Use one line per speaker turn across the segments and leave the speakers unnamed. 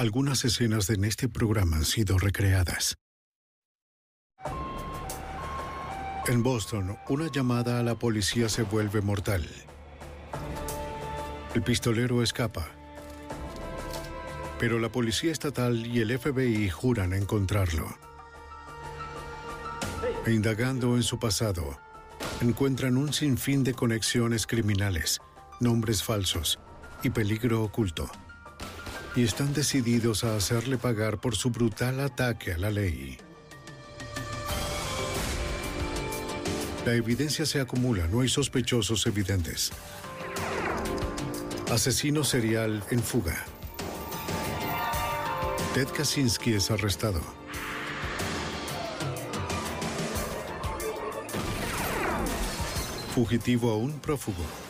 Algunas escenas en este programa han sido recreadas. En Boston, una llamada a la policía se vuelve mortal. El pistolero escapa. Pero la policía estatal y el FBI juran encontrarlo. E indagando en su pasado, encuentran un sinfín de conexiones criminales, nombres falsos y peligro oculto y están decididos a hacerle pagar por su brutal ataque a la ley. La evidencia se acumula, no hay sospechosos evidentes. Asesino serial en fuga. Ted Kaczynski es arrestado. Fugitivo aún prófugo.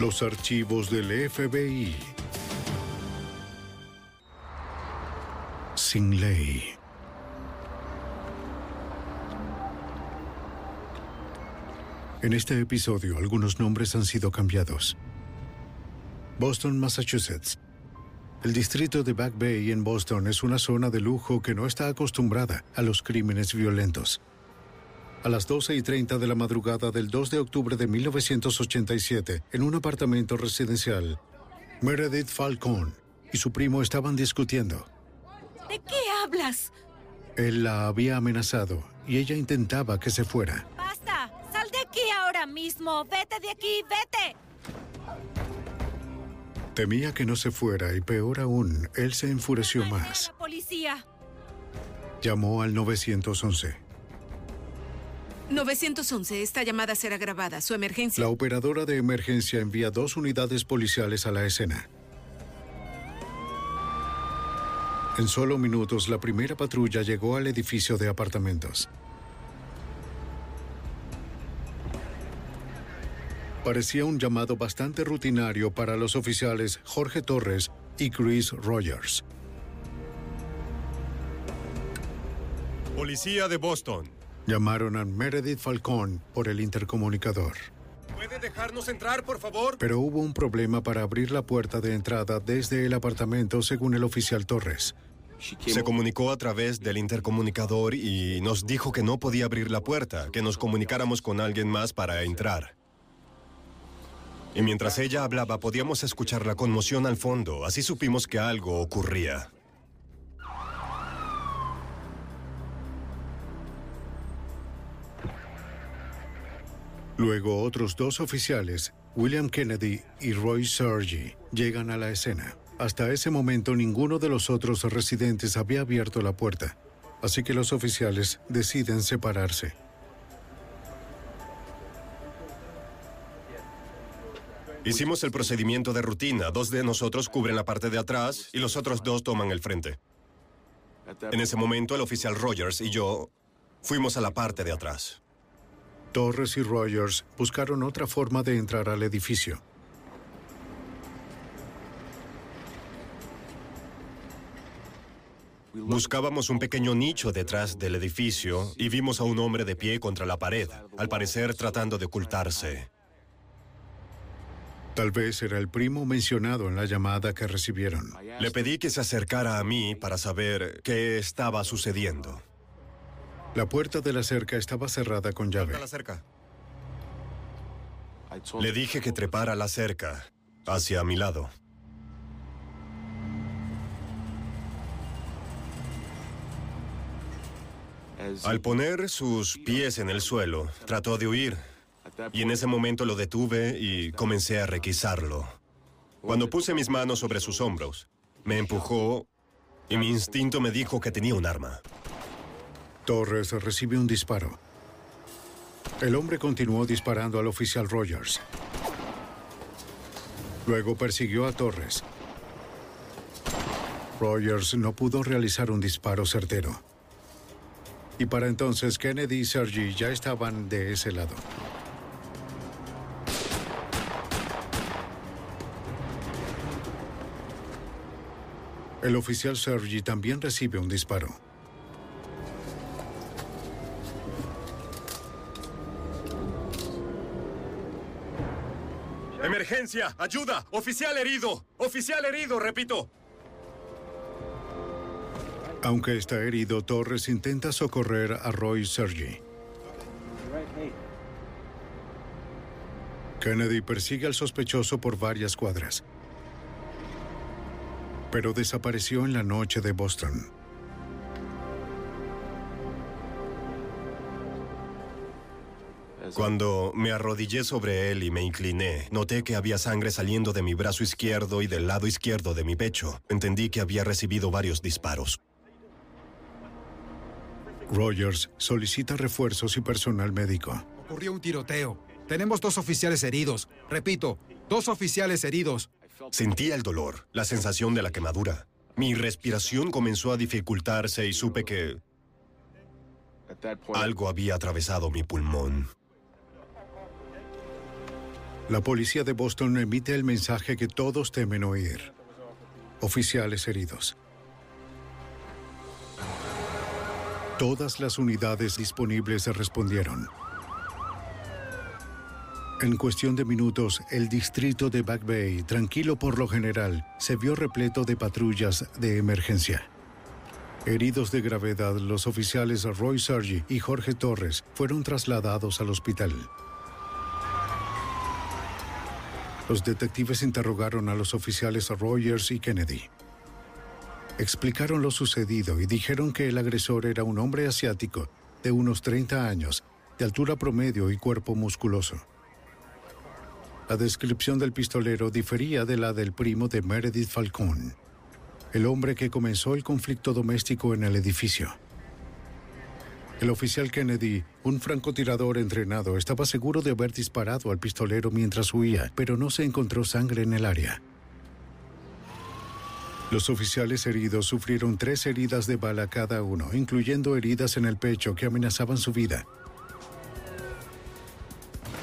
Los archivos del FBI. Sin ley. En este episodio, algunos nombres han sido cambiados. Boston, Massachusetts. El distrito de Back Bay en Boston es una zona de lujo que no está acostumbrada a los crímenes violentos. A las 12 y 30 de la madrugada del 2 de octubre de 1987, en un apartamento residencial, Meredith Falcón y su primo estaban discutiendo.
¿De qué hablas?
Él la había amenazado y ella intentaba que se fuera.
¡Basta! ¡Sal de aquí ahora mismo! ¡Vete de aquí! ¡Vete!
Temía que no se fuera y peor aún, él se enfureció
¡Maldita
más.
la policía!
Llamó al 911.
911, esta llamada será grabada. Su emergencia.
La operadora de emergencia envía dos unidades policiales a la escena. En solo minutos, la primera patrulla llegó al edificio de apartamentos. Parecía un llamado bastante rutinario para los oficiales Jorge Torres y Chris Rogers.
Policía de Boston.
Llamaron a Meredith Falcón por el intercomunicador.
¿Puede dejarnos entrar, por favor?
Pero hubo un problema para abrir la puerta de entrada desde el apartamento, según el oficial Torres.
Se comunicó a través del intercomunicador y nos dijo que no podía abrir la puerta, que nos comunicáramos con alguien más para entrar. Y mientras ella hablaba podíamos escuchar la conmoción al fondo, así supimos que algo ocurría.
Luego otros dos oficiales, William Kennedy y Roy Sergi, llegan a la escena. Hasta ese momento ninguno de los otros residentes había abierto la puerta, así que los oficiales deciden separarse.
Hicimos el procedimiento de rutina. Dos de nosotros cubren la parte de atrás y los otros dos toman el frente. En ese momento el oficial Rogers y yo fuimos a la parte de atrás.
Torres y Rogers buscaron otra forma de entrar al edificio.
Buscábamos un pequeño nicho detrás del edificio y vimos a un hombre de pie contra la pared, al parecer tratando de ocultarse.
Tal vez era el primo mencionado en la llamada que recibieron.
Le pedí que se acercara a mí para saber qué estaba sucediendo.
La puerta de la cerca estaba cerrada con llave.
La cerca. Le dije que trepara la cerca, hacia mi lado. Al poner sus pies en el suelo, trató de huir. Y en ese momento lo detuve y comencé a requisarlo. Cuando puse mis manos sobre sus hombros, me empujó y mi instinto me dijo que tenía un arma.
Torres recibe un disparo. El hombre continuó disparando al oficial Rogers. Luego persiguió a Torres. Rogers no pudo realizar un disparo certero. Y para entonces Kennedy y Sergi ya estaban de ese lado. El oficial Sergi también recibe un disparo.
¡Ayuda! ¡Oficial herido! ¡Oficial herido! Repito.
Aunque está herido, Torres intenta socorrer a Roy Sergi. Kennedy persigue al sospechoso por varias cuadras, pero desapareció en la noche de Boston.
Cuando me arrodillé sobre él y me incliné, noté que había sangre saliendo de mi brazo izquierdo y del lado izquierdo de mi pecho. Entendí que había recibido varios disparos.
Rogers solicita refuerzos y personal médico.
Ocurrió un tiroteo. Tenemos dos oficiales heridos. Repito, dos oficiales heridos.
Sentía el dolor, la sensación de la quemadura. Mi respiración comenzó a dificultarse y supe que algo había atravesado mi pulmón.
La policía de Boston emite el mensaje que todos temen oír. Oficiales heridos. Todas las unidades disponibles respondieron. En cuestión de minutos, el distrito de Back Bay, tranquilo por lo general, se vio repleto de patrullas de emergencia. Heridos de gravedad, los oficiales Roy Sergi y Jorge Torres fueron trasladados al hospital. Los detectives interrogaron a los oficiales Rogers y Kennedy. Explicaron lo sucedido y dijeron que el agresor era un hombre asiático de unos 30 años, de altura promedio y cuerpo musculoso. La descripción del pistolero difería de la del primo de Meredith Falcón, el hombre que comenzó el conflicto doméstico en el edificio. El oficial Kennedy, un francotirador entrenado, estaba seguro de haber disparado al pistolero mientras huía, pero no se encontró sangre en el área. Los oficiales heridos sufrieron tres heridas de bala cada uno, incluyendo heridas en el pecho que amenazaban su vida.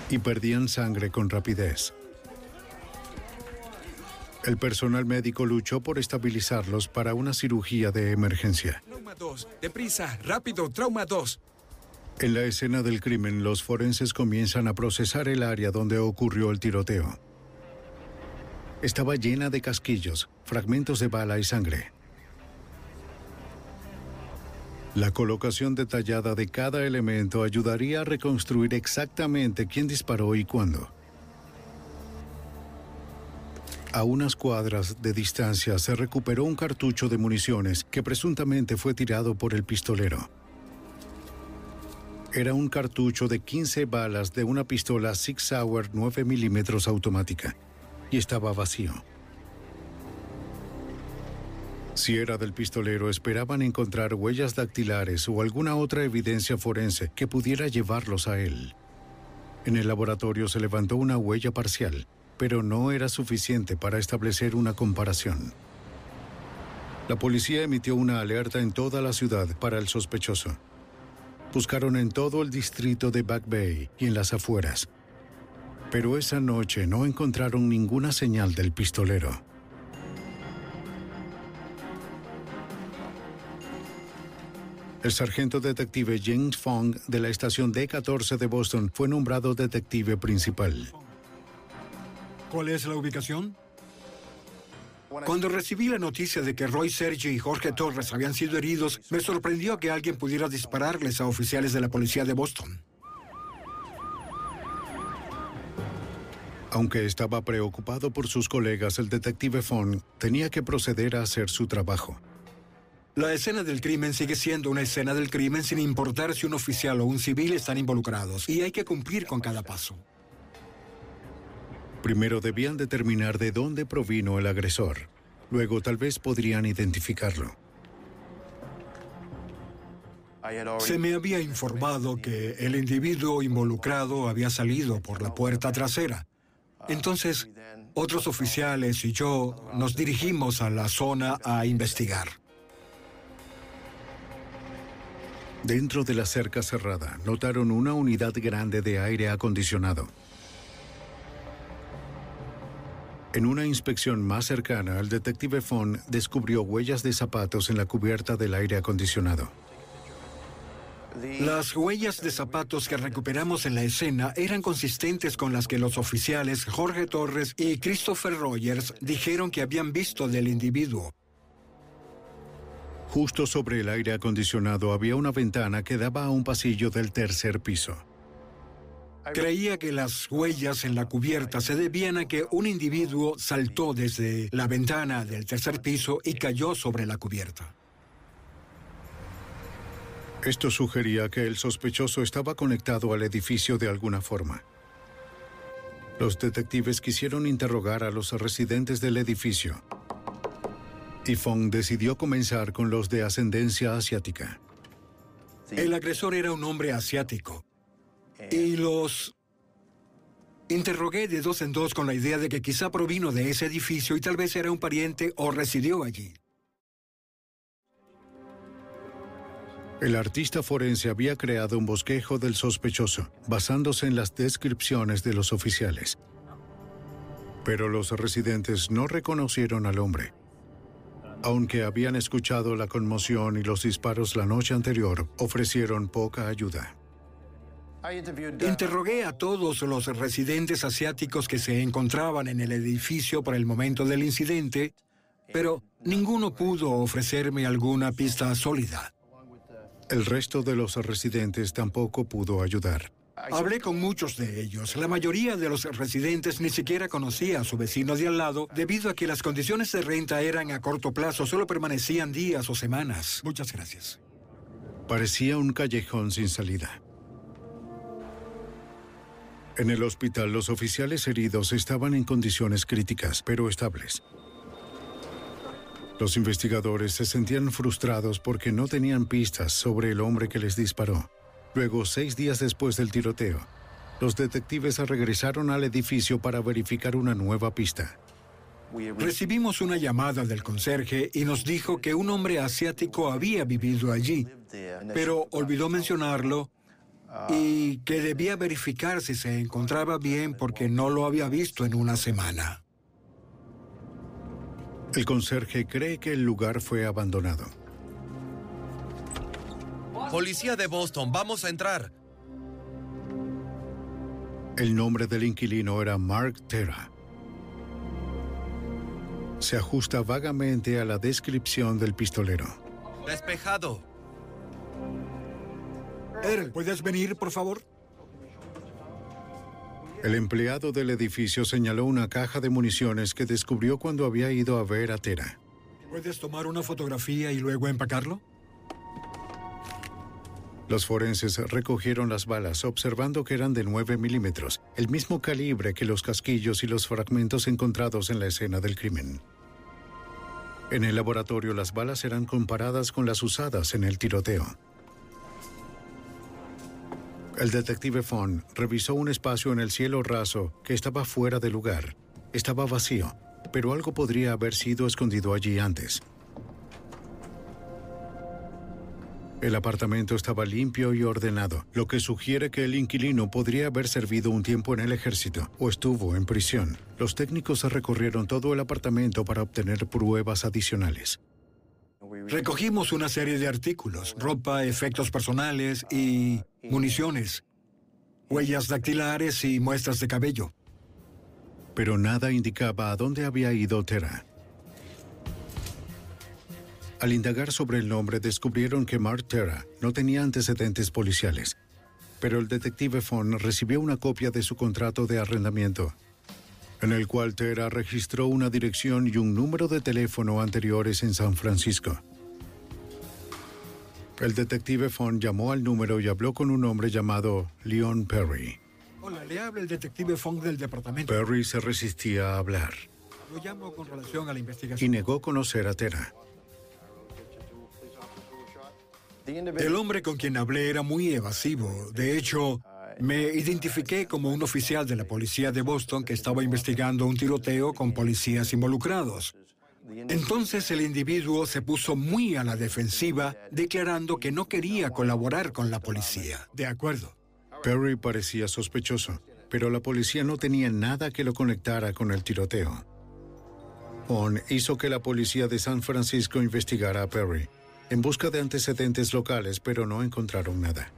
Y perdían sangre con rapidez. El personal médico luchó por estabilizarlos para una cirugía de emergencia.
Trauma 2. Deprisa. Rápido. Trauma 2.
En la escena del crimen, los forenses comienzan a procesar el área donde ocurrió el tiroteo. Estaba llena de casquillos, fragmentos de bala y sangre. La colocación detallada de cada elemento ayudaría a reconstruir exactamente quién disparó y cuándo. A unas cuadras de distancia se recuperó un cartucho de municiones que presuntamente fue tirado por el pistolero. Era un cartucho de 15 balas de una pistola Sig Sauer 9 milímetros automática y estaba vacío. Si era del pistolero, esperaban encontrar huellas dactilares o alguna otra evidencia forense que pudiera llevarlos a él. En el laboratorio se levantó una huella parcial, pero no era suficiente para establecer una comparación. La policía emitió una alerta en toda la ciudad para el sospechoso. Buscaron en todo el distrito de Back Bay y en las afueras, pero esa noche no encontraron ninguna señal del pistolero. El sargento detective James Fong de la estación D14 de Boston fue nombrado detective principal.
¿Cuál es la ubicación? Cuando recibí la noticia de que Roy Sergi y Jorge Torres habían sido heridos, me sorprendió que alguien pudiera dispararles a oficiales de la policía de Boston.
Aunque estaba preocupado por sus colegas, el detective Fong tenía que proceder a hacer su trabajo.
La escena del crimen sigue siendo una escena del crimen sin importar si un oficial o un civil están involucrados, y hay que cumplir con cada paso.
Primero debían determinar de dónde provino el agresor. Luego tal vez podrían identificarlo.
Se me había informado que el individuo involucrado había salido por la puerta trasera. Entonces, otros oficiales y yo nos dirigimos a la zona a investigar.
Dentro de la cerca cerrada, notaron una unidad grande de aire acondicionado. En una inspección más cercana, el detective Fon descubrió huellas de zapatos en la cubierta del aire acondicionado.
Las huellas de zapatos que recuperamos en la escena eran consistentes con las que los oficiales Jorge Torres y Christopher Rogers dijeron que habían visto del individuo.
Justo sobre el aire acondicionado había una ventana que daba a un pasillo del tercer piso.
Creía que las huellas en la cubierta se debían a que un individuo saltó desde la ventana del tercer piso y cayó sobre la cubierta.
Esto sugería que el sospechoso estaba conectado al edificio de alguna forma. Los detectives quisieron interrogar a los residentes del edificio. Y Fong decidió comenzar con los de ascendencia asiática.
El agresor era un hombre asiático. Y los interrogué de dos en dos con la idea de que quizá provino de ese edificio y tal vez era un pariente o residió allí.
El artista forense había creado un bosquejo del sospechoso, basándose en las descripciones de los oficiales. Pero los residentes no reconocieron al hombre. Aunque habían escuchado la conmoción y los disparos la noche anterior, ofrecieron poca ayuda.
Interrogué a todos los residentes asiáticos que se encontraban en el edificio por el momento del incidente, pero ninguno pudo ofrecerme alguna pista sólida.
El resto de los residentes tampoco pudo ayudar.
Hablé con muchos de ellos. La mayoría de los residentes ni siquiera conocía a su vecino de al lado debido a que las condiciones de renta eran a corto plazo, solo permanecían días o semanas. Muchas gracias.
Parecía un callejón sin salida. En el hospital los oficiales heridos estaban en condiciones críticas, pero estables. Los investigadores se sentían frustrados porque no tenían pistas sobre el hombre que les disparó. Luego, seis días después del tiroteo, los detectives regresaron al edificio para verificar una nueva pista.
Recibimos una llamada del conserje y nos dijo que un hombre asiático había vivido allí, pero olvidó mencionarlo y que debía verificar si se encontraba bien porque no lo había visto en una semana.
El conserje cree que el lugar fue abandonado.
Policía de Boston, vamos a entrar.
El nombre del inquilino era Mark Terra. Se ajusta vagamente a la descripción del pistolero.
Despejado.
Earl, ¿puedes venir, por favor?
El empleado del edificio señaló una caja de municiones que descubrió cuando había ido a ver a Tera.
¿Puedes tomar una fotografía y luego empacarlo?
Los forenses recogieron las balas, observando que eran de 9 milímetros, el mismo calibre que los casquillos y los fragmentos encontrados en la escena del crimen. En el laboratorio las balas eran comparadas con las usadas en el tiroteo. El detective Fon revisó un espacio en el cielo raso que estaba fuera de lugar. Estaba vacío, pero algo podría haber sido escondido allí antes. El apartamento estaba limpio y ordenado, lo que sugiere que el inquilino podría haber servido un tiempo en el ejército o estuvo en prisión. Los técnicos recorrieron todo el apartamento para obtener pruebas adicionales.
Recogimos una serie de artículos, ropa, efectos personales y municiones, huellas dactilares y muestras de cabello.
Pero nada indicaba a dónde había ido Tera. Al indagar sobre el nombre, descubrieron que Mark Terra no tenía antecedentes policiales, pero el detective Fon recibió una copia de su contrato de arrendamiento. en el cual Tera registró una dirección y un número de teléfono anteriores en San Francisco. El detective Font llamó al número y habló con un hombre llamado Leon Perry.
Hola, le habla el detective Fong del departamento.
Perry se resistía a hablar
Lo llamo con relación a la
y
investigación.
negó conocer a Tera.
El hombre con quien hablé era muy evasivo. De hecho, me identifiqué como un oficial de la policía de Boston que estaba investigando un tiroteo con policías involucrados. Entonces el individuo se puso muy a la defensiva, declarando que no quería colaborar con la policía. De acuerdo.
Perry parecía sospechoso, pero la policía no tenía nada que lo conectara con el tiroteo. Font hizo que la policía de San Francisco investigara a Perry en busca de antecedentes locales, pero no encontraron nada.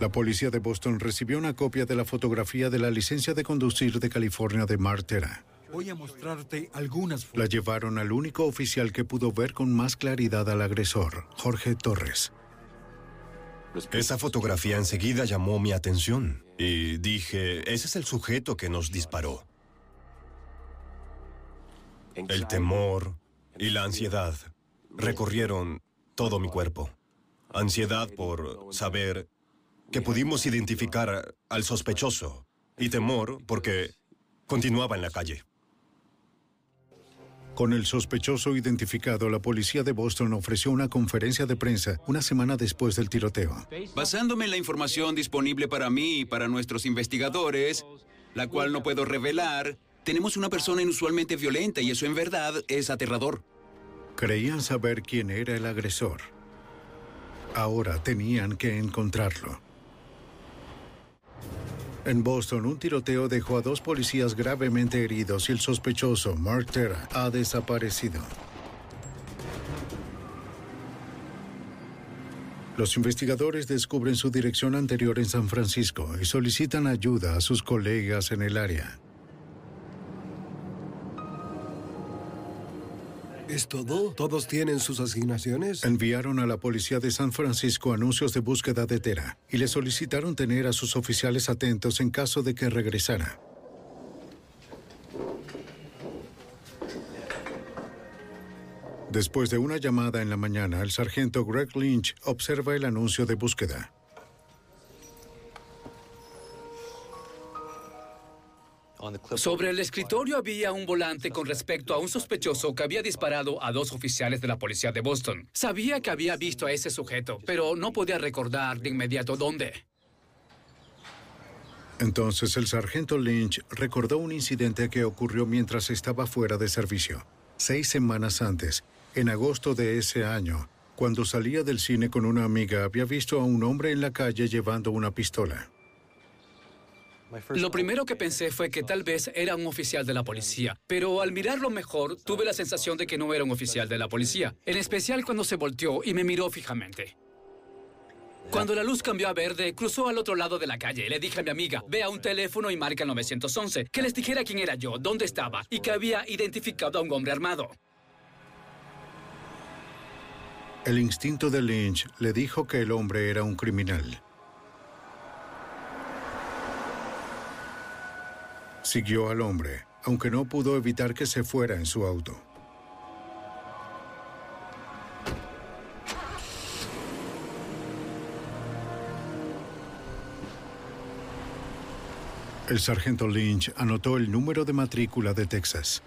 La policía de Boston recibió una copia de la fotografía de la licencia de conducir de California de Mark Tera.
Voy a mostrarte algunas
La llevaron al único oficial que pudo ver con más claridad al agresor, Jorge Torres.
Esa fotografía enseguida llamó mi atención y dije, ese es el sujeto que nos disparó. El temor y la ansiedad recorrieron todo mi cuerpo. Ansiedad por saber que pudimos identificar al sospechoso y temor porque continuaba en la calle.
Con el sospechoso identificado, la policía de Boston ofreció una conferencia de prensa una semana después del tiroteo.
Basándome en la información disponible para mí y para nuestros investigadores, la cual no puedo revelar, tenemos una persona inusualmente violenta y eso en verdad es aterrador.
Creían saber quién era el agresor. Ahora tenían que encontrarlo. En Boston, un tiroteo dejó a dos policías gravemente heridos y el sospechoso, Mark Terra, ha desaparecido. Los investigadores descubren su dirección anterior en San Francisco y solicitan ayuda a sus colegas en el área.
¿Es todo? ¿Todos tienen sus asignaciones?
Enviaron a la policía de San Francisco anuncios de búsqueda de Tera y le solicitaron tener a sus oficiales atentos en caso de que regresara. Después de una llamada en la mañana, el sargento Greg Lynch observa el anuncio de búsqueda.
Sobre el escritorio había un volante con respecto a un sospechoso que había disparado a dos oficiales de la policía de Boston. Sabía que había visto a ese sujeto, pero no podía recordar de inmediato dónde.
Entonces el sargento Lynch recordó un incidente que ocurrió mientras estaba fuera de servicio, seis semanas antes, en agosto de ese año. Cuando salía del cine con una amiga, había visto a un hombre en la calle llevando una pistola.
Lo primero que pensé fue que tal vez era un oficial de la policía, pero al mirarlo mejor tuve la sensación de que no era un oficial de la policía, en especial cuando se volteó y me miró fijamente. Cuando la luz cambió a verde, cruzó al otro lado de la calle. Le dije a mi amiga, ve a un teléfono y marca el 911, que les dijera quién era yo, dónde estaba y que había identificado a un hombre armado.
El instinto de Lynch le dijo que el hombre era un criminal. Siguió al hombre, aunque no pudo evitar que se fuera en su auto. El sargento Lynch anotó el número de matrícula de Texas.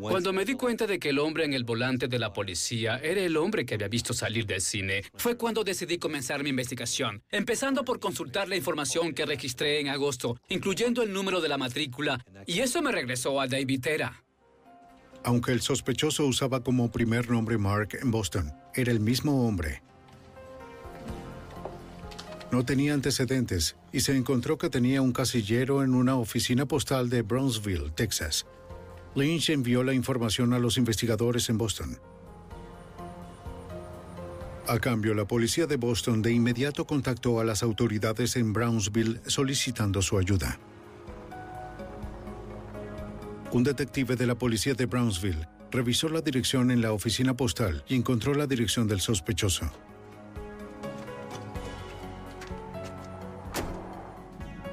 Cuando me di cuenta de que el hombre en el volante de la policía era el hombre que había visto salir del cine, fue cuando decidí comenzar mi investigación, empezando por consultar la información que registré en agosto, incluyendo el número de la matrícula, y eso me regresó a David Tera.
Aunque el sospechoso usaba como primer nombre Mark en Boston, era el mismo hombre. No tenía antecedentes y se encontró que tenía un casillero en una oficina postal de Brownsville, Texas. Lynch envió la información a los investigadores en Boston. A cambio, la policía de Boston de inmediato contactó a las autoridades en Brownsville solicitando su ayuda. Un detective de la policía de Brownsville revisó la dirección en la oficina postal y encontró la dirección del sospechoso.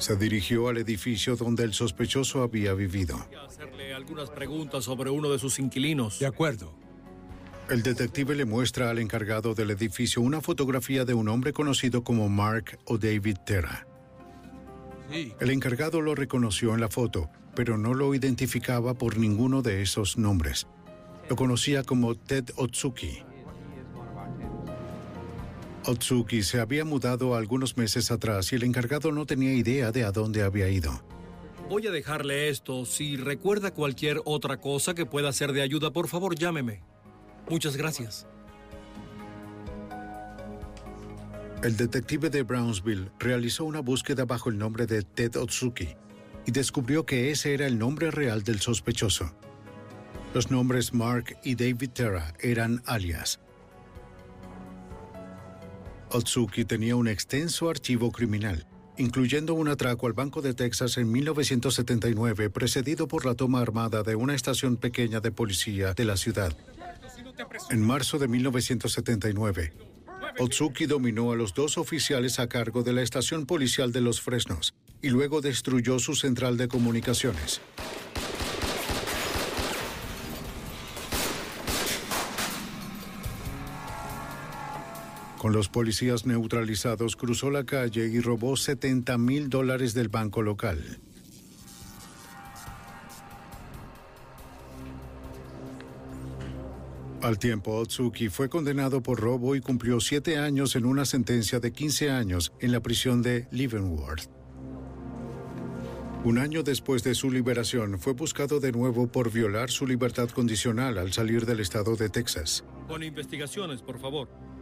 Se dirigió al edificio donde el sospechoso había vivido.
hacerle algunas preguntas sobre uno de sus inquilinos.
De acuerdo.
El detective le muestra al encargado del edificio una fotografía de un hombre conocido como Mark o David Terra. El encargado lo reconoció en la foto, pero no lo identificaba por ninguno de esos nombres. Lo conocía como Ted Otsuki. Otsuki se había mudado algunos meses atrás y el encargado no tenía idea de a dónde había ido.
Voy a dejarle esto. Si recuerda cualquier otra cosa que pueda ser de ayuda, por favor llámeme. Muchas gracias.
El detective de Brownsville realizó una búsqueda bajo el nombre de Ted Otsuki y descubrió que ese era el nombre real del sospechoso. Los nombres Mark y David Terra eran alias. Otsuki tenía un extenso archivo criminal, incluyendo un atraco al Banco de Texas en 1979, precedido por la toma armada de una estación pequeña de policía de la ciudad. En marzo de 1979, Otsuki dominó a los dos oficiales a cargo de la estación policial de Los Fresnos y luego destruyó su central de comunicaciones. Con los policías neutralizados, cruzó la calle y robó 70 mil dólares del banco local. Al tiempo, Otsuki fue condenado por robo y cumplió siete años en una sentencia de 15 años en la prisión de Leavenworth. Un año después de su liberación, fue buscado de nuevo por violar su libertad condicional al salir del estado de Texas.
Con investigaciones, por favor.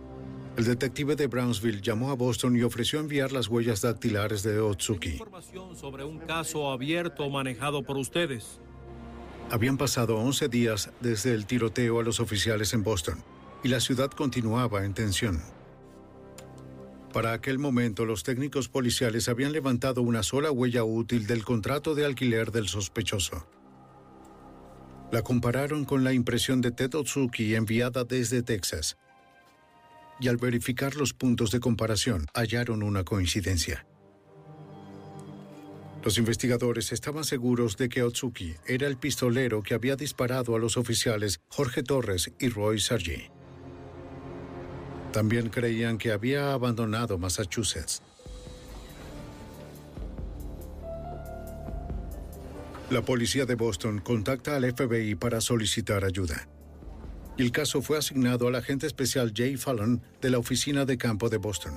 El detective de Brownsville llamó a Boston y ofreció enviar las huellas dactilares de Otsuki.
Información sobre un caso abierto manejado por ustedes.
Habían pasado 11 días desde el tiroteo a los oficiales en Boston y la ciudad continuaba en tensión. Para aquel momento, los técnicos policiales habían levantado una sola huella útil del contrato de alquiler del sospechoso. La compararon con la impresión de Ted Otsuki enviada desde Texas. Y al verificar los puntos de comparación, hallaron una coincidencia. Los investigadores estaban seguros de que Otsuki era el pistolero que había disparado a los oficiales Jorge Torres y Roy Sargi. También creían que había abandonado Massachusetts. La policía de Boston contacta al FBI para solicitar ayuda. Y el caso fue asignado al agente especial Jay Fallon de la Oficina de Campo de Boston.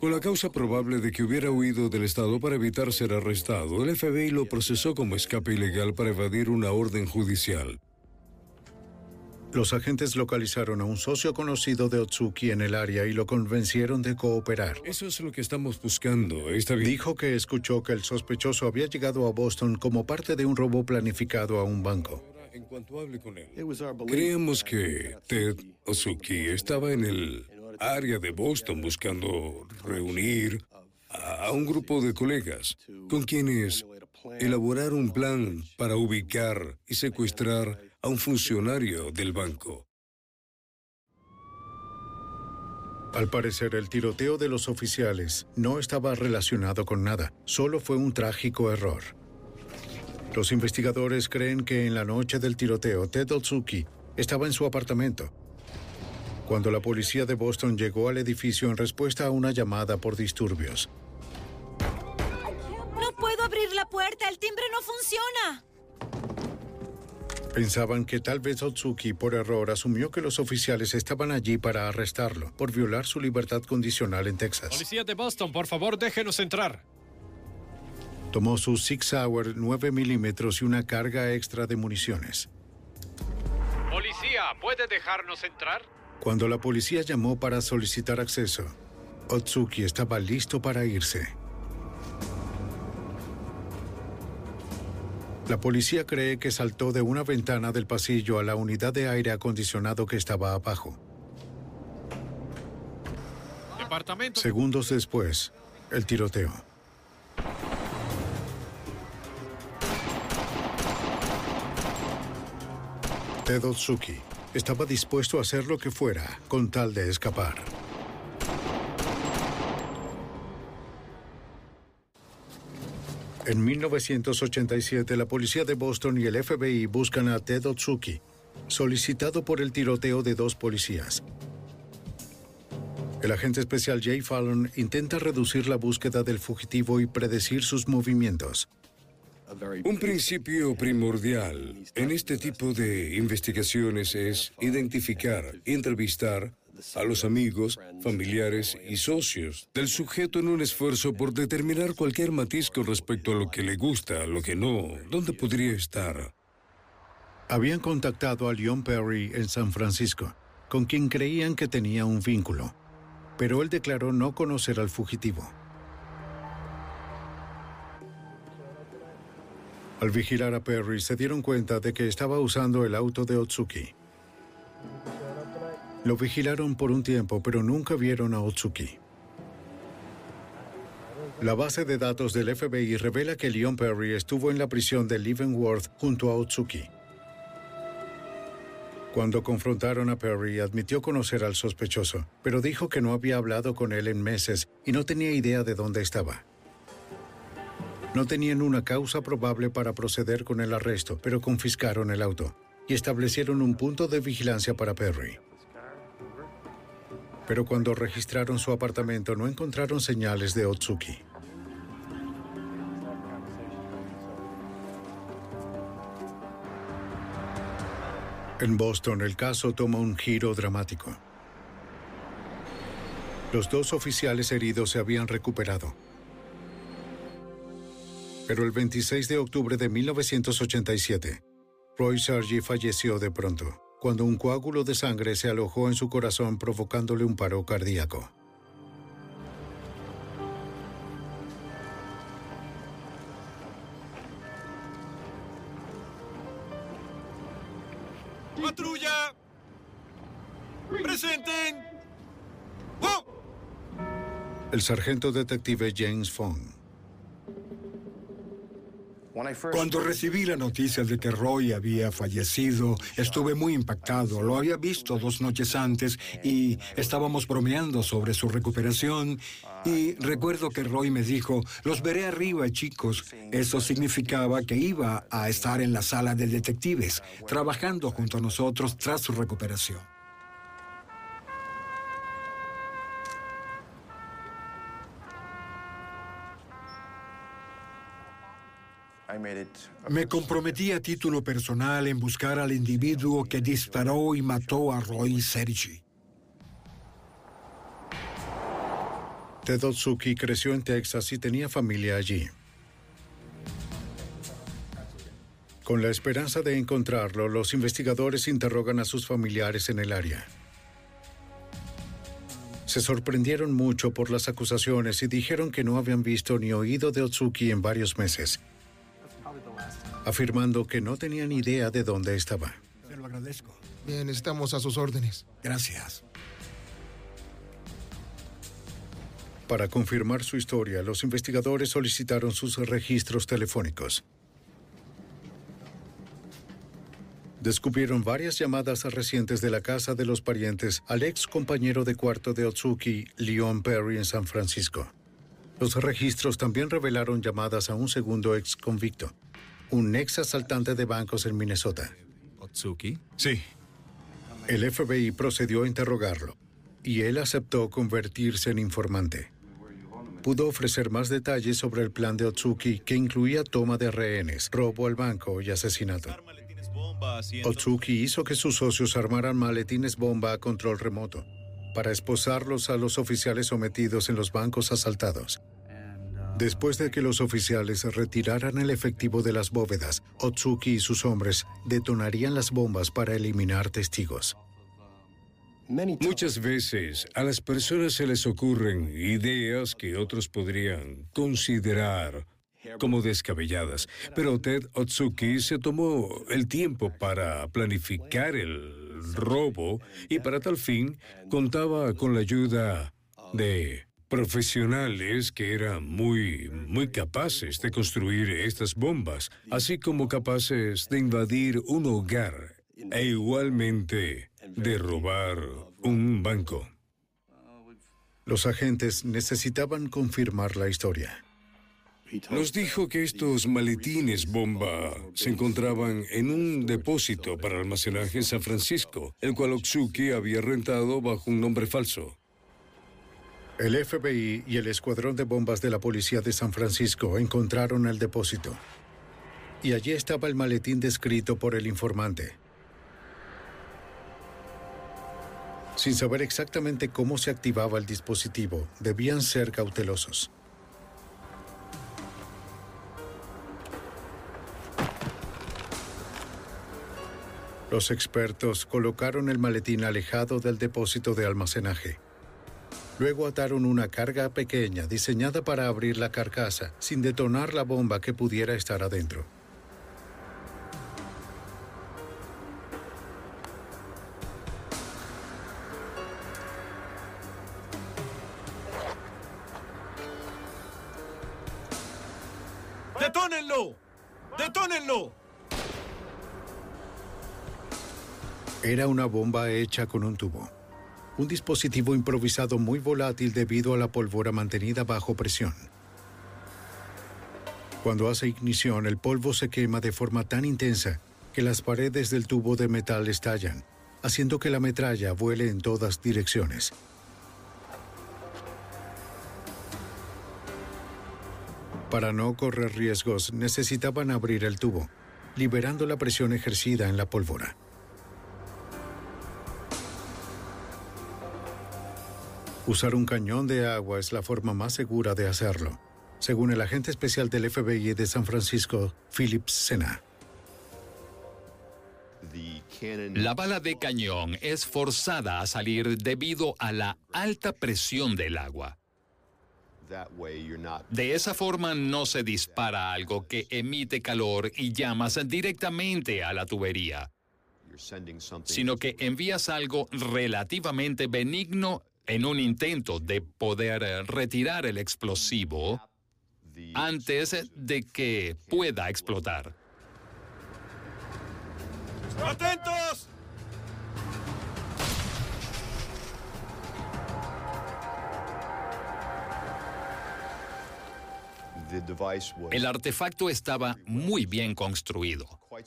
Con la causa probable de que hubiera huido del Estado para evitar ser arrestado, el FBI lo procesó como escape ilegal para evadir una orden judicial.
Los agentes localizaron a un socio conocido de Otsuki en el área y lo convencieron de cooperar.
Eso es lo que estamos buscando. Está bien.
Dijo que escuchó que el sospechoso había llegado a Boston como parte de un robo planificado a un banco.
En cuanto hable con él, creemos que Ted Otsuki estaba en el área de Boston buscando reunir a un grupo de colegas con quienes elaborar un plan para ubicar y secuestrar a un funcionario del banco.
Al parecer, el tiroteo de los oficiales no estaba relacionado con nada, solo fue un trágico error. Los investigadores creen que en la noche del tiroteo, Ted Otsuki estaba en su apartamento. Cuando la policía de Boston llegó al edificio en respuesta a una llamada por disturbios.
No puedo abrir la puerta, el timbre no funciona.
Pensaban que tal vez Otsuki por error asumió que los oficiales estaban allí para arrestarlo por violar su libertad condicional en Texas.
Policía de Boston, por favor, déjenos entrar.
Tomó su Six Sauer 9 milímetros y una carga extra de municiones.
Policía, ¿puede dejarnos entrar?
Cuando la policía llamó para solicitar acceso, Otsuki estaba listo para irse. La policía cree que saltó de una ventana del pasillo a la unidad de aire acondicionado que estaba abajo.
Departamento.
Segundos después, el tiroteo. Ted Otsuki estaba dispuesto a hacer lo que fuera con tal de escapar. En 1987, la policía de Boston y el FBI buscan a Ted Otsuki, solicitado por el tiroteo de dos policías. El agente especial Jay Fallon intenta reducir la búsqueda del fugitivo y predecir sus movimientos.
Un principio primordial en este tipo de investigaciones es identificar, entrevistar a los amigos, familiares y socios del sujeto en un esfuerzo por determinar cualquier matiz con respecto a lo que le gusta, lo que no, dónde podría estar.
Habían contactado a Leon Perry en San Francisco, con quien creían que tenía un vínculo, pero él declaró no conocer al fugitivo. Al vigilar a Perry, se dieron cuenta de que estaba usando el auto de Otsuki. Lo vigilaron por un tiempo, pero nunca vieron a Otsuki. La base de datos del FBI revela que Leon Perry estuvo en la prisión de Leavenworth junto a Otsuki. Cuando confrontaron a Perry, admitió conocer al sospechoso, pero dijo que no había hablado con él en meses y no tenía idea de dónde estaba. No tenían una causa probable para proceder con el arresto, pero confiscaron el auto y establecieron un punto de vigilancia para Perry. Pero cuando registraron su apartamento no encontraron señales de Otsuki. En Boston el caso toma un giro dramático. Los dos oficiales heridos se habían recuperado. Pero el 26 de octubre de 1987, Roy Sargi falleció de pronto, cuando un coágulo de sangre se alojó en su corazón provocándole un paro cardíaco.
¡Patrulla! ¡Presenten! ¡Oh!
El sargento detective James Fong.
Cuando recibí la noticia de que Roy había fallecido, estuve muy impactado. Lo había visto dos noches antes y estábamos bromeando sobre su recuperación. Y recuerdo que Roy me dijo, los veré arriba, chicos. Eso significaba que iba a estar en la sala de detectives, trabajando junto a nosotros tras su recuperación. Me comprometí a título personal en buscar al individuo que disparó y mató a Roy Sergi.
Ted Otsuki creció en Texas y tenía familia allí. Con la esperanza de encontrarlo, los investigadores interrogan a sus familiares en el área. Se sorprendieron mucho por las acusaciones y dijeron que no habían visto ni oído de Otsuki en varios meses, afirmando que no tenían idea de dónde estaba.
Se lo agradezco.
Bien, estamos a sus órdenes.
Gracias.
Para confirmar su historia, los investigadores solicitaron sus registros telefónicos. Descubrieron varias llamadas recientes de la casa de los parientes al ex compañero de cuarto de Otsuki, Leon Perry, en San Francisco. Los registros también revelaron llamadas a un segundo ex convicto, un ex asaltante de bancos en Minnesota.
¿Otsuki?
Sí. El FBI procedió a interrogarlo y él aceptó convertirse en informante. Pudo ofrecer más detalles sobre el plan de Otsuki que incluía toma de rehenes, robo al banco y asesinato. Otsuki hizo que sus socios armaran maletines bomba a control remoto para esposarlos a los oficiales sometidos en los bancos asaltados. Después de que los oficiales retiraran el efectivo de las bóvedas, Otsuki y sus hombres detonarían las bombas para eliminar testigos.
Muchas veces a las personas se les ocurren ideas que otros podrían considerar como descabelladas, pero Ted Otsuki se tomó el tiempo para planificar el robo y para tal fin contaba con la ayuda de profesionales que eran muy, muy capaces de construir estas bombas, así como capaces de invadir un hogar e igualmente de robar un banco.
Los agentes necesitaban confirmar la historia.
Nos dijo que estos maletines bomba se encontraban en un depósito para almacenaje en San Francisco, el cual Otsuki había rentado bajo un nombre falso.
El FBI y el escuadrón de bombas de la policía de San Francisco encontraron el depósito. Y allí estaba el maletín descrito por el informante. Sin saber exactamente cómo se activaba el dispositivo, debían ser cautelosos. Los expertos colocaron el maletín alejado del depósito de almacenaje. Luego ataron una carga pequeña diseñada para abrir la carcasa sin detonar la bomba que pudiera estar adentro.
¡Detónenlo! ¡Detónenlo!
Era una bomba hecha con un tubo. Un dispositivo improvisado muy volátil debido a la pólvora mantenida bajo presión. Cuando hace ignición, el polvo se quema de forma tan intensa que las paredes del tubo de metal estallan, haciendo que la metralla vuele en todas direcciones. Para no correr riesgos, necesitaban abrir el tubo, liberando la presión ejercida en la pólvora. Usar un cañón de agua es la forma más segura de hacerlo, según el agente especial del FBI de San Francisco, Philip Sena.
La bala de cañón es forzada a salir debido a la alta presión del agua. De esa forma no se dispara algo que emite calor y llamas directamente a la tubería, sino que envías algo relativamente benigno en un intento de poder retirar el explosivo antes de que pueda explotar.
¡Atentos!
El artefacto estaba muy bien construido.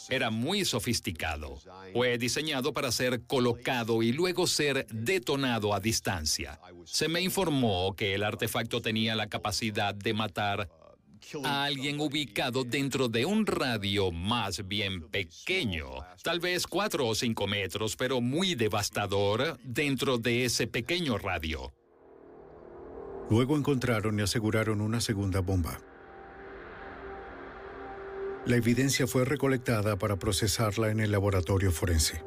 Era muy sofisticado. Fue diseñado para ser colocado y luego ser detonado a distancia. Se me informó que el artefacto tenía la capacidad de matar a alguien ubicado dentro de un radio más bien pequeño, tal vez cuatro o cinco metros, pero muy devastador dentro de ese pequeño radio.
Luego encontraron y aseguraron una segunda bomba. La evidencia fue recolectada para procesarla en el laboratorio forense.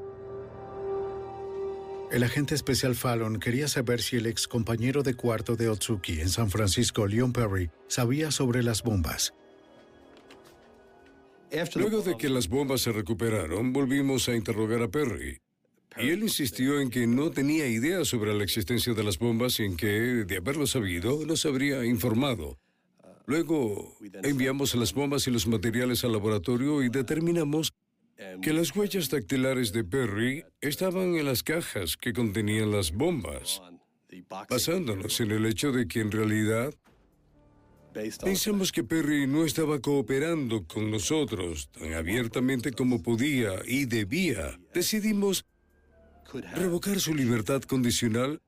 El agente especial Fallon quería saber si el ex compañero de cuarto de Otsuki en San Francisco, Leon Perry, sabía sobre las bombas.
Luego de que las bombas se recuperaron, volvimos a interrogar a Perry. Y él insistió en que no tenía idea sobre la existencia de las bombas y en que, de haberlo sabido, nos habría informado. Luego enviamos las bombas y los materiales al laboratorio y determinamos que las huellas dactilares de Perry estaban en las cajas que contenían las bombas, basándonos en el hecho de que en realidad pensamos que Perry no estaba cooperando con nosotros tan abiertamente como podía y debía. Decidimos revocar su libertad condicional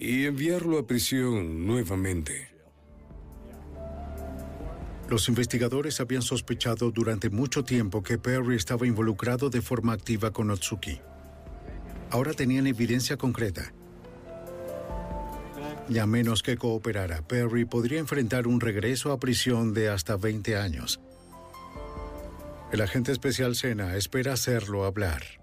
y enviarlo a prisión nuevamente.
Los investigadores habían sospechado durante mucho tiempo que Perry estaba involucrado de forma activa con Otsuki. Ahora tenían evidencia concreta. Y a menos que cooperara, Perry podría enfrentar un regreso a prisión de hasta 20 años. El agente especial Sena espera hacerlo hablar.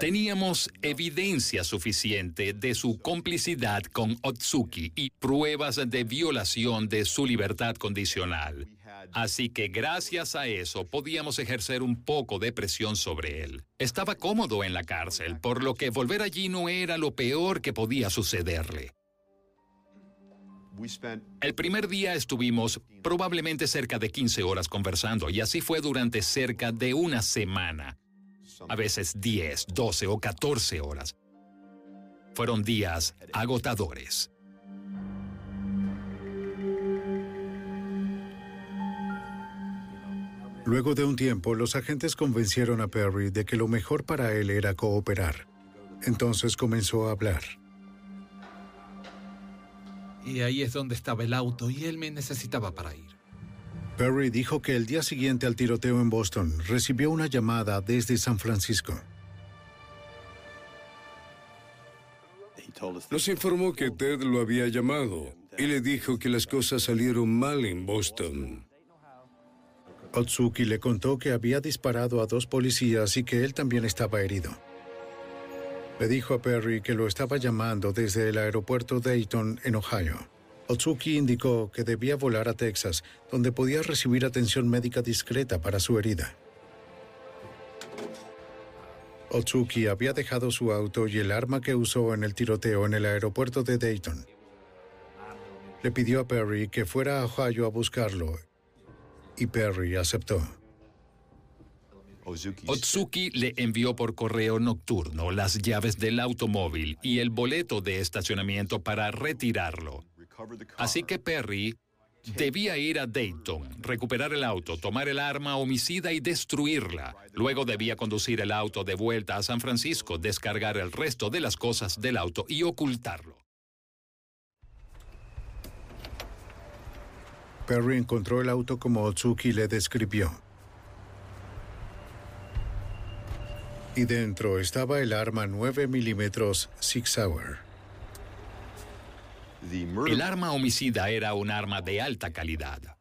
Teníamos evidencia suficiente de su complicidad con Otsuki y pruebas de violación de su libertad condicional. Así que gracias a eso podíamos ejercer un poco de presión sobre él. Estaba cómodo en la cárcel, por lo que volver allí no era lo peor que podía sucederle. El primer día estuvimos probablemente cerca de 15 horas conversando y así fue durante cerca de una semana a veces 10, 12 o 14 horas. Fueron días agotadores.
Luego de un tiempo, los agentes convencieron a Perry de que lo mejor para él era cooperar. Entonces comenzó a hablar.
Y ahí es donde estaba el auto y él me necesitaba para ir.
Perry dijo que el día siguiente al tiroteo en Boston recibió una llamada desde San Francisco.
Nos informó que Ted lo había llamado y le dijo que las cosas salieron mal en Boston.
Otsuki le contó que había disparado a dos policías y que él también estaba herido. Le dijo a Perry que lo estaba llamando desde el aeropuerto Dayton, en Ohio. Otsuki indicó que debía volar a Texas, donde podía recibir atención médica discreta para su herida. Otsuki había dejado su auto y el arma que usó en el tiroteo en el aeropuerto de Dayton. Le pidió a Perry que fuera a Ohio a buscarlo y Perry aceptó.
Otsuki le envió por correo nocturno las llaves del automóvil y el boleto de estacionamiento para retirarlo. Así que Perry debía ir a Dayton, recuperar el auto, tomar el arma homicida y destruirla. Luego debía conducir el auto de vuelta a San Francisco, descargar el resto de las cosas del auto y ocultarlo.
Perry encontró el auto como Otsuki le describió. Y dentro estaba el arma 9 milímetros Six Sauer.
El arma homicida era un arma de alta calidad.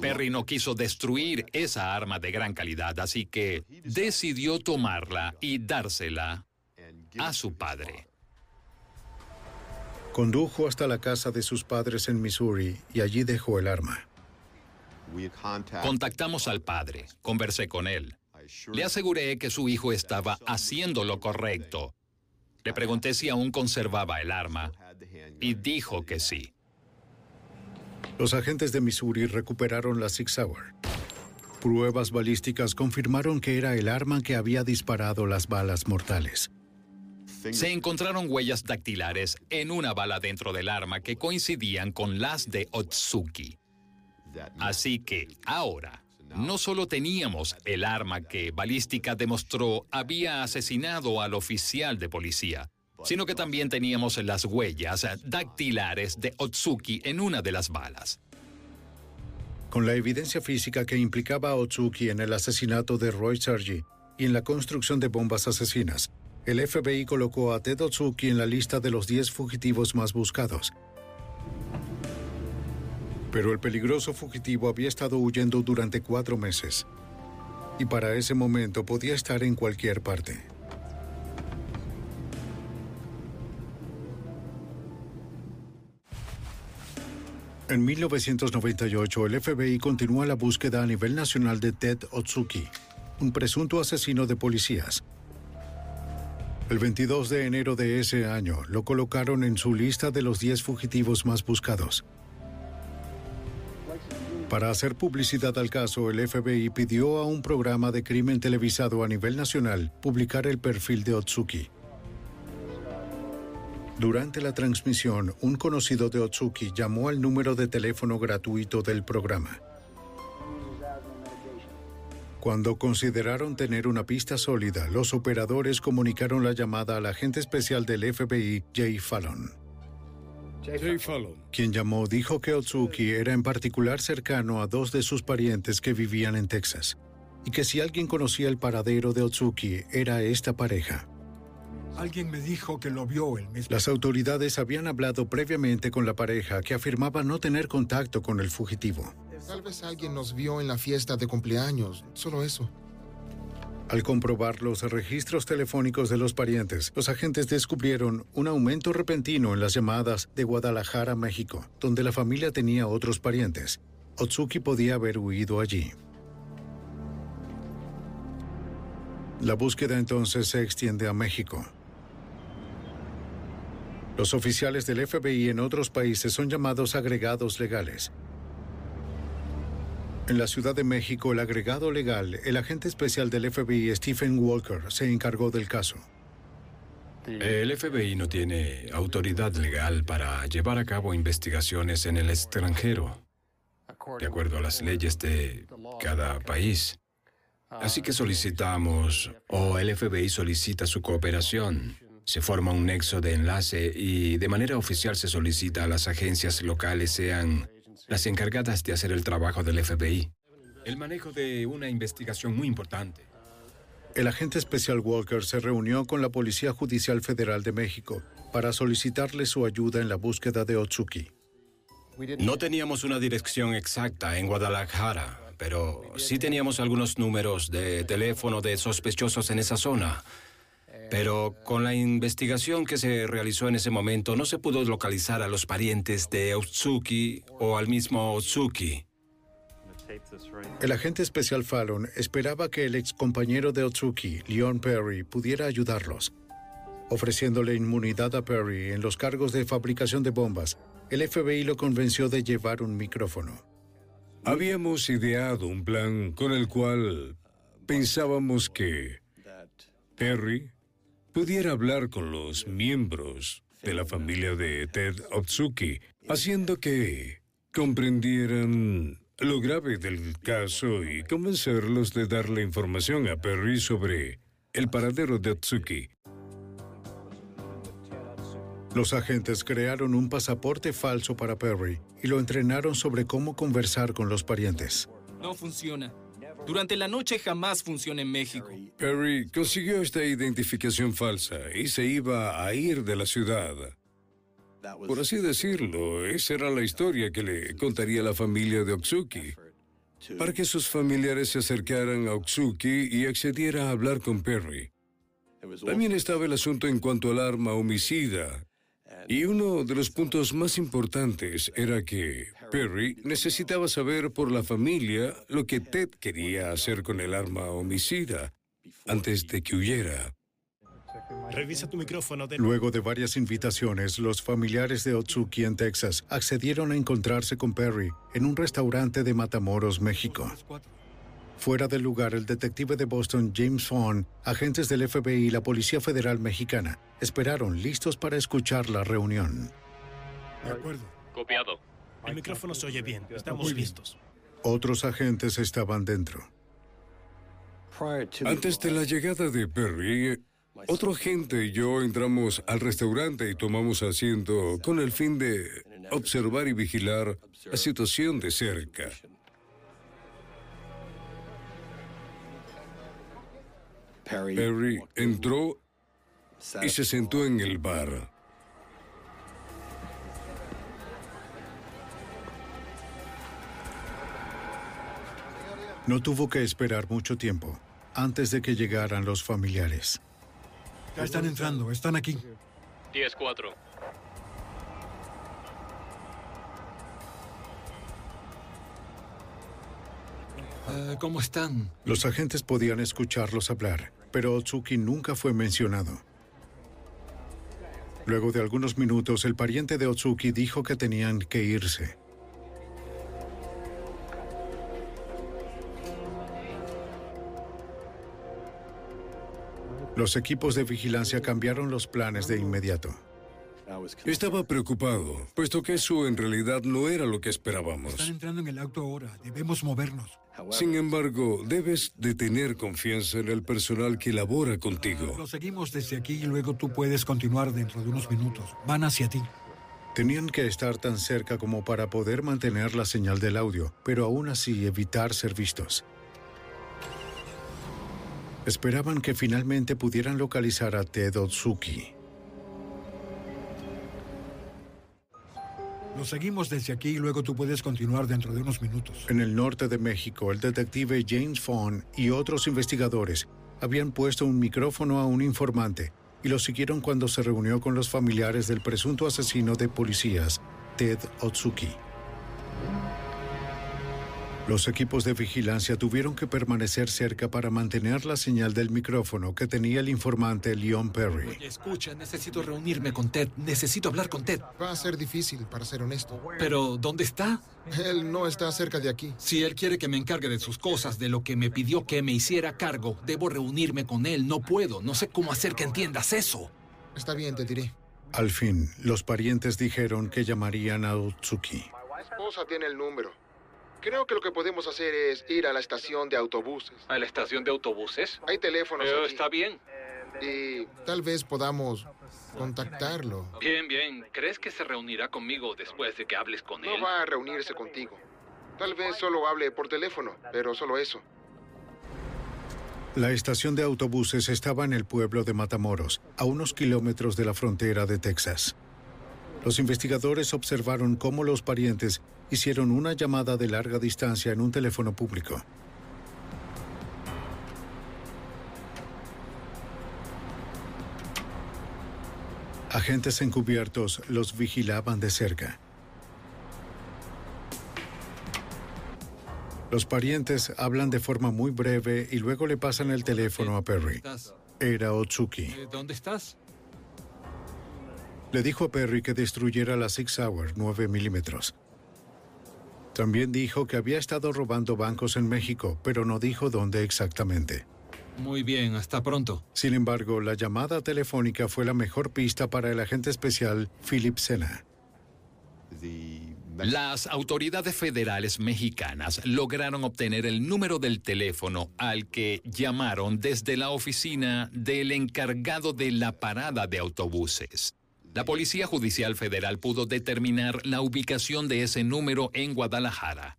Perry no quiso destruir esa arma de gran calidad, así que decidió tomarla y dársela a su padre.
Condujo hasta la casa de sus padres en Missouri y allí dejó el arma.
Contactamos al padre, conversé con él. Le aseguré que su hijo estaba haciendo lo correcto. Le pregunté si aún conservaba el arma y dijo que sí.
Los agentes de Missouri recuperaron la Six Sauer. Pruebas balísticas confirmaron que era el arma que había disparado las balas mortales.
Se encontraron huellas dactilares en una bala dentro del arma que coincidían con las de Otsuki. Así que ahora no solo teníamos el arma que Balística demostró había asesinado al oficial de policía, sino que también teníamos las huellas dactilares de Otsuki en una de las balas.
Con la evidencia física que implicaba a Otsuki en el asesinato de Roy Sergi y en la construcción de bombas asesinas, el FBI colocó a Ted Otsuki en la lista de los 10 fugitivos más buscados. Pero el peligroso fugitivo había estado huyendo durante cuatro meses. Y para ese momento podía estar en cualquier parte. En 1998, el FBI continúa la búsqueda a nivel nacional de Ted Otsuki, un presunto asesino de policías. El 22 de enero de ese año lo colocaron en su lista de los 10 fugitivos más buscados. Para hacer publicidad al caso, el FBI pidió a un programa de crimen televisado a nivel nacional publicar el perfil de Otsuki. Durante la transmisión, un conocido de Otsuki llamó al número de teléfono gratuito del programa. Cuando consideraron tener una pista sólida, los operadores comunicaron la llamada al agente especial del FBI, Jay Fallon.
Jay Fallon.
Quien llamó dijo que Otsuki era en particular cercano a dos de sus parientes que vivían en Texas, y que si alguien conocía el paradero de Otsuki era esta pareja.
Alguien me dijo que lo vio el mismo.
Las autoridades habían hablado previamente con la pareja que afirmaba no tener contacto con el fugitivo.
Tal vez alguien nos vio en la fiesta de cumpleaños, solo eso.
Al comprobar los registros telefónicos de los parientes, los agentes descubrieron un aumento repentino en las llamadas de Guadalajara, México, donde la familia tenía otros parientes. Otsuki podía haber huido allí. La búsqueda entonces se extiende a México. Los oficiales del FBI en otros países son llamados agregados legales. En la Ciudad de México, el agregado legal, el agente especial del FBI, Stephen Walker, se encargó del caso.
El FBI no tiene autoridad legal para llevar a cabo investigaciones en el extranjero. de acuerdo a las leyes de cada país. Así que solicitamos, o el FBI solicita su cooperación. Se forma un nexo de enlace y de manera oficial se solicita a las agencias locales sean las encargadas de hacer el trabajo del FBI. El manejo de una investigación muy importante.
El agente especial Walker se reunió con la Policía Judicial Federal de México para solicitarle su ayuda en la búsqueda de Otsuki.
No teníamos una dirección exacta en Guadalajara, pero sí teníamos algunos números de teléfono de sospechosos en esa zona. Pero con la investigación que se realizó en ese momento no se pudo localizar a los parientes de Otsuki o al mismo Otsuki.
El agente especial Fallon esperaba que el ex compañero de Otsuki, Leon Perry, pudiera ayudarlos. Ofreciéndole inmunidad a Perry en los cargos de fabricación de bombas, el FBI lo convenció de llevar un micrófono.
Habíamos ideado un plan con el cual pensábamos que Perry pudiera hablar con los miembros de la familia de Ted Otsuki, haciendo que comprendieran lo grave del caso y convencerlos de darle información a Perry sobre el paradero de Otsuki.
Los agentes crearon un pasaporte falso para Perry y lo entrenaron sobre cómo conversar con los parientes.
No funciona. Durante la noche jamás funciona en México.
Perry consiguió esta identificación falsa y se iba a ir de la ciudad. Por así decirlo, esa era la historia que le contaría la familia de Otsuki. Para que sus familiares se acercaran a Otsuki y accediera a hablar con Perry. También estaba el asunto en cuanto al arma homicida y uno de los puntos más importantes era que Perry necesitaba saber por la familia lo que Ted quería hacer con el arma homicida antes de que huyera.
Revisa tu micrófono.
Luego de varias invitaciones, los familiares de Otsuki en Texas accedieron a encontrarse con Perry en un restaurante de Matamoros, México. Fuera del lugar, el detective de Boston, James Fawn, agentes del FBI y la Policía Federal Mexicana esperaron listos para escuchar la reunión.
De acuerdo.
Copiado.
El micrófono se oye bien. Estamos listos.
Otros agentes estaban dentro.
Antes de la llegada de Perry, otro agente y yo entramos al restaurante y tomamos asiento con el fin de observar y vigilar la situación de cerca. Perry entró y se sentó en el bar.
No tuvo que esperar mucho tiempo antes de que llegaran los familiares.
Ya están entrando, están aquí.
10-4.
Eh, ¿Cómo están?
Los agentes podían escucharlos hablar, pero Otsuki nunca fue mencionado. Luego de algunos minutos, el pariente de Otsuki dijo que tenían que irse. Los equipos de vigilancia cambiaron los planes de inmediato.
Estaba preocupado, puesto que eso en realidad no era lo que esperábamos.
Están entrando en el auto ahora. Debemos movernos.
Sin embargo, debes de tener confianza en el personal que labora contigo.
Lo seguimos desde aquí y luego tú puedes continuar dentro de unos minutos. Van hacia ti.
Tenían que estar tan cerca como para poder mantener la señal del audio, pero aún así evitar ser vistos. Esperaban que finalmente pudieran localizar a Ted Otsuki.
Lo seguimos desde aquí y luego tú puedes continuar dentro de unos minutos.
En el norte de México, el detective James Fawn y otros investigadores habían puesto un micrófono a un informante y lo siguieron cuando se reunió con los familiares del presunto asesino de policías, Ted Otsuki. Los equipos de vigilancia tuvieron que permanecer cerca para mantener la señal del micrófono que tenía el informante Leon Perry.
Oye, escucha, necesito reunirme con Ted. Necesito hablar con Ted.
Va a ser difícil, para ser honesto.
Pero, ¿dónde está?
Él no está cerca de aquí.
Si él quiere que me encargue de sus cosas, de lo que me pidió que me hiciera cargo, debo reunirme con él. No puedo. No sé cómo hacer que entiendas eso.
Está bien, te diré.
Al fin, los parientes dijeron que llamarían a Otsuki.
Mi esposa tiene el número. Creo que lo que podemos hacer es ir a la estación de autobuses.
¿A la estación de autobuses?
Hay teléfonos aquí.
está bien.
Y tal vez podamos contactarlo.
Bien, bien. ¿Crees que se reunirá conmigo después de que hables con él?
No va a reunirse contigo. Tal vez solo hable por teléfono, pero solo eso.
La estación de autobuses estaba en el pueblo de Matamoros, a unos kilómetros de la frontera de Texas. Los investigadores observaron cómo los parientes hicieron una llamada de larga distancia en un teléfono público. Agentes encubiertos los vigilaban de cerca. Los parientes hablan de forma muy breve y luego le pasan el teléfono a Perry. Era Otsuki.
Eh, ¿Dónde estás?
Le dijo a Perry que destruyera la Six Hour 9 milímetros. También dijo que había estado robando bancos en México, pero no dijo dónde exactamente.
Muy bien, hasta pronto.
Sin embargo, la llamada telefónica fue la mejor pista para el agente especial Philip Sena.
Las autoridades federales mexicanas lograron obtener el número del teléfono al que llamaron desde la oficina del encargado de la parada de autobuses. La Policía Judicial Federal pudo determinar la ubicación de ese número en Guadalajara.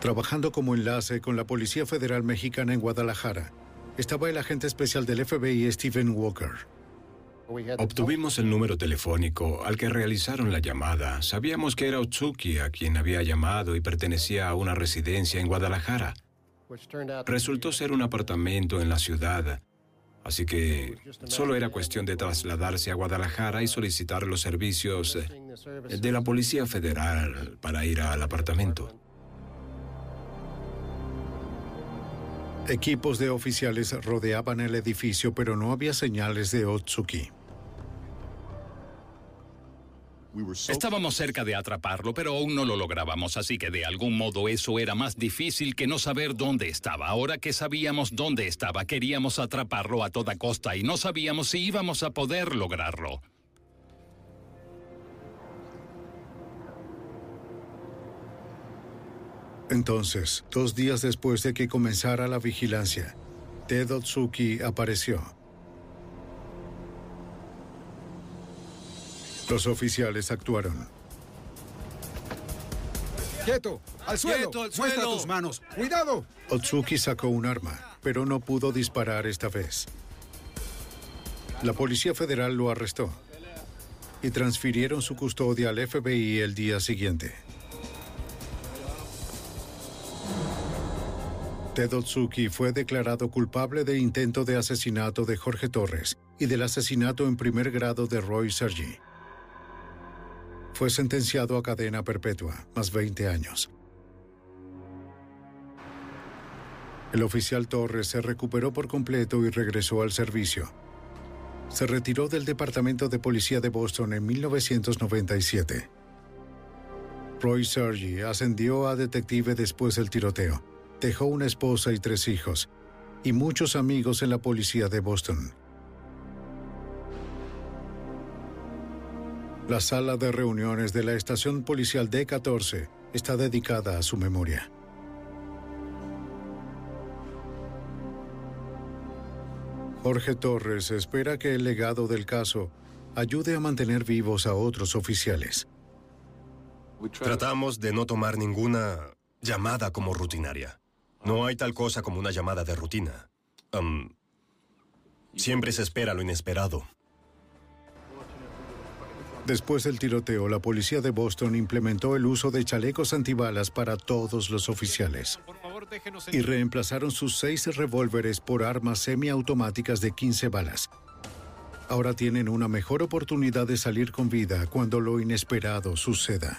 Trabajando como enlace con la Policía Federal Mexicana en Guadalajara, estaba el agente especial del FBI Stephen Walker.
Obtuvimos el número telefónico al que realizaron la llamada. Sabíamos que era Otsuki a quien había llamado y pertenecía a una residencia en Guadalajara. Resultó ser un apartamento en la ciudad, así que solo era cuestión de trasladarse a Guadalajara y solicitar los servicios eh, de la Policía Federal para ir al apartamento.
Equipos de oficiales rodeaban el edificio, pero no había señales de Otsuki.
Estábamos cerca de atraparlo, pero aún no lo lográbamos, así que de algún modo eso era más difícil que no saber dónde estaba. Ahora que sabíamos dónde estaba, queríamos atraparlo a toda costa y no sabíamos si íbamos a poder lograrlo.
Entonces, dos días después de que comenzara la vigilancia, Ted Otsuki apareció. Los oficiales actuaron.
¡Quieto! ¡Al suelo!
¡Quieto, al
¡Muestra
suelo!
tus manos! ¡Cuidado!
Otsuki sacó un arma, pero no pudo disparar esta vez. La Policía Federal lo arrestó y transfirieron su custodia al FBI el día siguiente. Ted Otsuki fue declarado culpable de intento de asesinato de Jorge Torres y del asesinato en primer grado de Roy Sergi. Fue sentenciado a cadena perpetua, más 20 años. El oficial Torres se recuperó por completo y regresó al servicio. Se retiró del Departamento de Policía de Boston en 1997. Roy Sergi ascendió a detective después del tiroteo. Dejó una esposa y tres hijos, y muchos amigos en la policía de Boston. La sala de reuniones de la estación policial D14 está dedicada a su memoria. Jorge Torres espera que el legado del caso ayude a mantener vivos a otros oficiales.
Tratamos de no tomar ninguna llamada como rutinaria. No hay tal cosa como una llamada de rutina. Siempre se espera lo inesperado.
Después del tiroteo, la policía de Boston implementó el uso de chalecos antibalas para todos los oficiales y reemplazaron sus seis revólveres por armas semiautomáticas de 15 balas. Ahora tienen una mejor oportunidad de salir con vida cuando lo inesperado suceda.